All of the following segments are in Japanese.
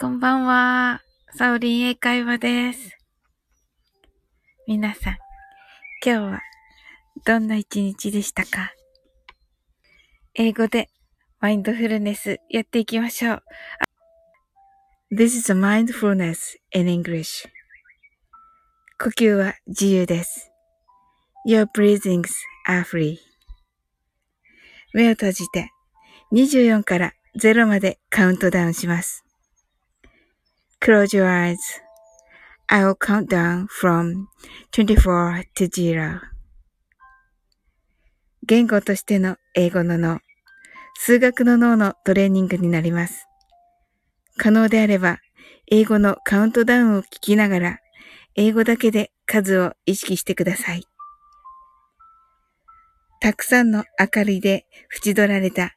こんばんは。サオリン英会話です。皆さん、今日はどんな一日でしたか？英語でマインドフルネスやっていきましょう。This is a mindfulness in English. 呼吸は自由です。Your breathings are free. 目を閉じて24から0までカウントダウンします。Close your eyes. I'll count down from 24 to 0. 言語としての英語の脳、数学の脳のトレーニングになります。可能であれば、英語のカウントダウンを聞きながら、英語だけで数を意識してください。たくさんの明かりで縁取られた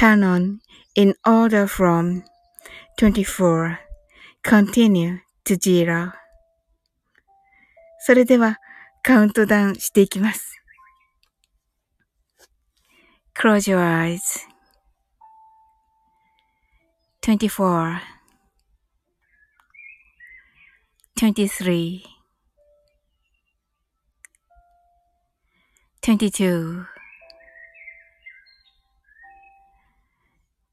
turn on in order from 24 continue to zero それではカウントダウンしていきます。Close your eyes. 24 23 22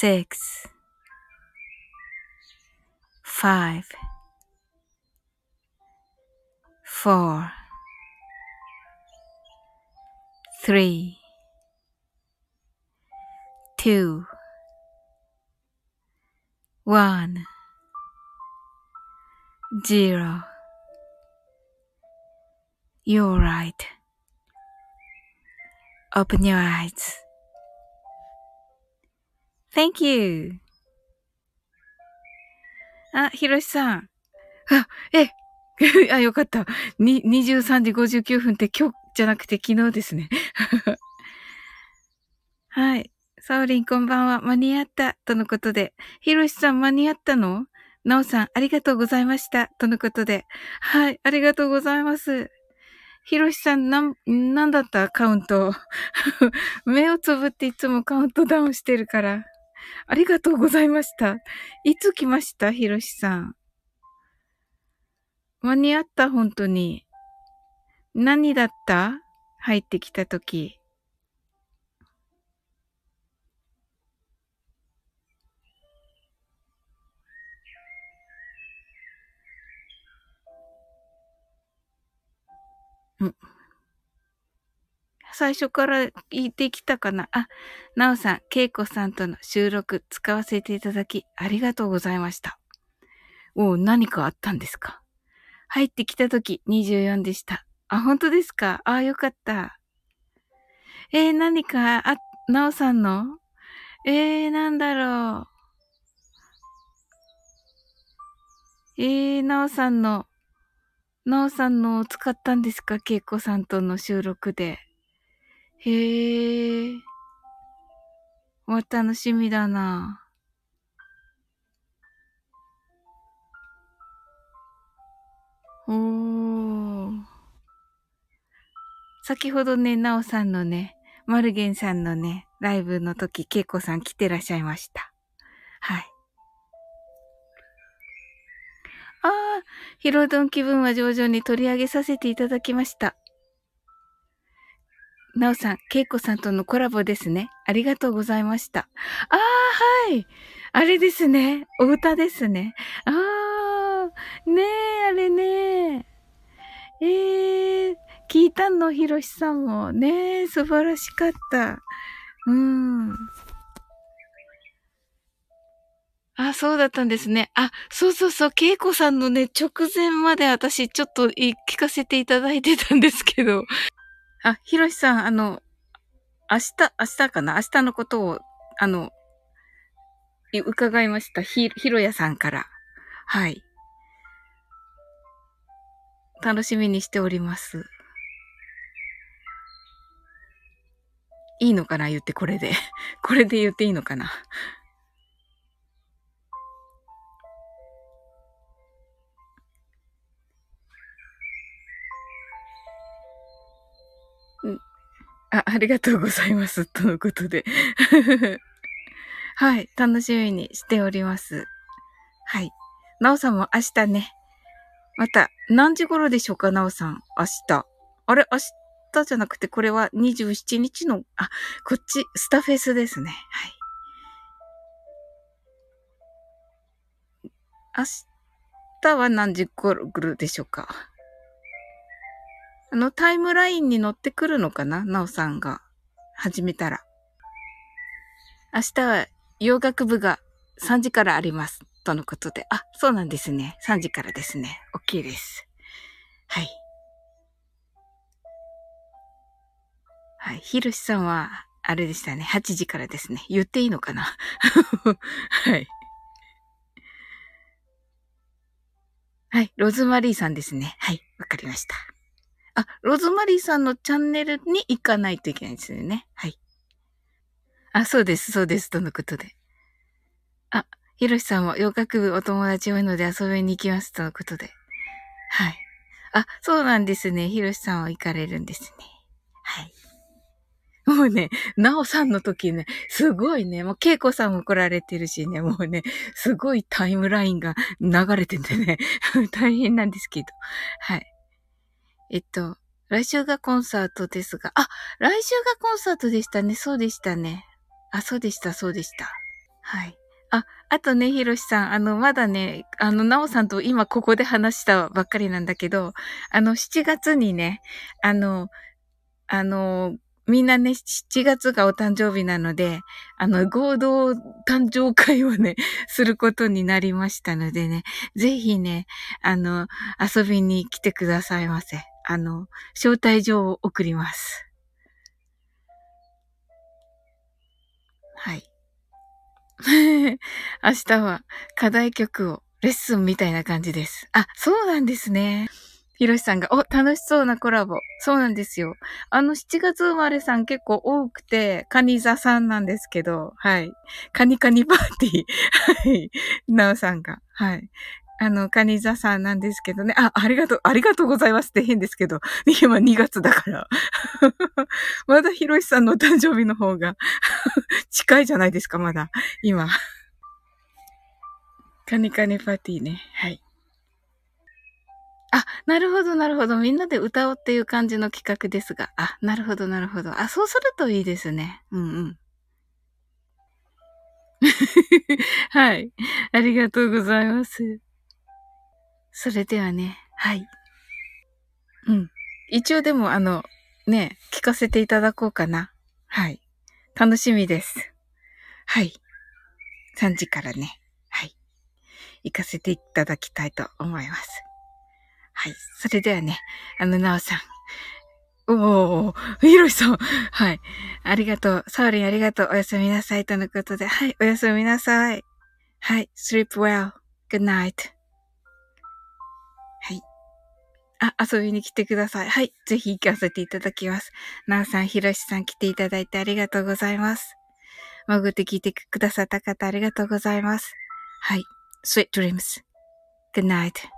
6 5 4 3 2 1 0 You're right. Open your eyes. Thank you. あ、ひろしさん。あ、え、あ、よかった。に、23時59分って今日じゃなくて昨日ですね。はい。サオリンこんばんは。間に合った。とのことで。ひろしさん間に合ったの？なおさんありがとうございました。とのことで。はい。ありがとうございます。ひろしさん、なん、なんだった？カウント。目をつぶっていつもカウントダウンしてるから。ありがとうございました。いつ来ました？ひろしさん。間に合った？本当に。何だった？入ってきたとき。うん。最初から言ってきたかなあ、なおさん、けいこさんとの収録使わせていただき、ありがとうございました。お何かあったんですか？入ってきたとき24でした。あ、本当ですか？あ、よかった。えー、何か、あ、なおさんの？えー、なんだろう。えー、なおさんの、なおさんのを使ったんですか？けいこさんとの収録で。へえ。わ、楽しみだな。おー。先ほどね、なおさんのね、マルゲンさんのね、ライブの時、ケイコさん来てらっしゃいました。はい。ああ、ヒロドン気分は上々に取り上げさせていただきました。なおさん、ケイコさんとのコラボですね。ありがとうございました。ああ、はい。あれですね。お歌ですね。ああ、ねえ、あれねええー、聞いたの、ひろしさんも。ねえ、素晴らしかった。うん。あ、そうだったんですね。あ、そうそうそう、けいこさんのね、直前まで私ちょっと聞かせていただいてたんですけど。あ、ひろしさん、あの、明日、明日かな？明日のことを、あの、伺いました。ひ、ひろやさんから。はい。楽しみにしております。いいのかな？言ってこれで。これで言っていいのかな？あ、ありがとうございます。とのことで。はい。楽しみにしております。はい。なおさんも明日ね。また、何時頃でしょうか、なおさん。明日。あれ明日じゃなくて、これは27日の、あ、こっち、スタフェスですね。はい。明日は何時頃でしょうか？あの、タイムラインに乗ってくるのかな？なおさんが始めたら。明日は洋楽部が3時からあります。とのことで。あ、そうなんですね。3時からですね。OK です。はい。はい。ひろしさんは、あれでしたね。8時からですね。言っていいのかな？はい。はい。ロズマリーさんですね。はい。わかりました。あ、ローズマリーさんのチャンネルに行かないといけないんですよね。はい。あ、そうです、そうです、とのことで。あ、ひろしさんも洋楽部お友達多いので遊びに行きます、とのことで。はい。あ、そうなんですね。ひろしさんは行かれるんですね。はい。もうね、なおさんの時ね、すごいね、もうけいこさんも来られてるしね、もうね、すごいタイムラインが流れててね、大変なんですけど。はい。えっと、来週がコンサートですが、あ、来週がコンサートでしたね。そうでしたね。あ、そうでした、そうでした。はい。あ、あとね、ひろしさん、あの、まだね、あの、なおさんと今ここで話したばっかりなんだけど、あの、7月にね、あの、あの、みんなね、7月がお誕生日なので、あの、合同誕生会をね、することになりましたのでね、ぜひね、あの、遊びに来てくださいませ。あの、招待状を送ります。はい。明日は課題曲をレッスンみたいな感じです。あ、そうなんですね。ひろしさんが、お、楽しそうなコラボ。そうなんですよ。あの、7月生まれさん結構多くて、カニ座さんなんですけど、はい。カニカニパーティー。はい。なおさんが、はい。あの、カニ座さんなんですけどね。あ、ありがとう、ありがとうございますって変ですけど。今2月だから。まだひろしさんのお誕生日の方が 近いじゃないですか、まだ。今。カニカニパーティーね。はい。あ、なるほど、なるほど。みんなで歌おうっていう感じの企画ですが。あ、なるほど、なるほど。あ、そうするといいですね。うんうん。はい。ありがとうございます。それではね、はい。うん。一応でもあの、ね、聞かせていただこうかな。はい。楽しみです。はい。3時からね、はい。行かせていただきたいと思います。はい。それではね、あの、なおさん。おー、ひろしさん。はい。ありがとう。サーリンありがとう。おやすみなさい。とのことで。はい。おやすみなさい。はい。sleep well. good night. あ、遊びに来てください。はい。ぜひ行かせていただきます。なおさん、ひろしさん来ていただいてありがとうございます。潜って聞いてくださった方ありがとうございます。はい。sweet dreams. good night.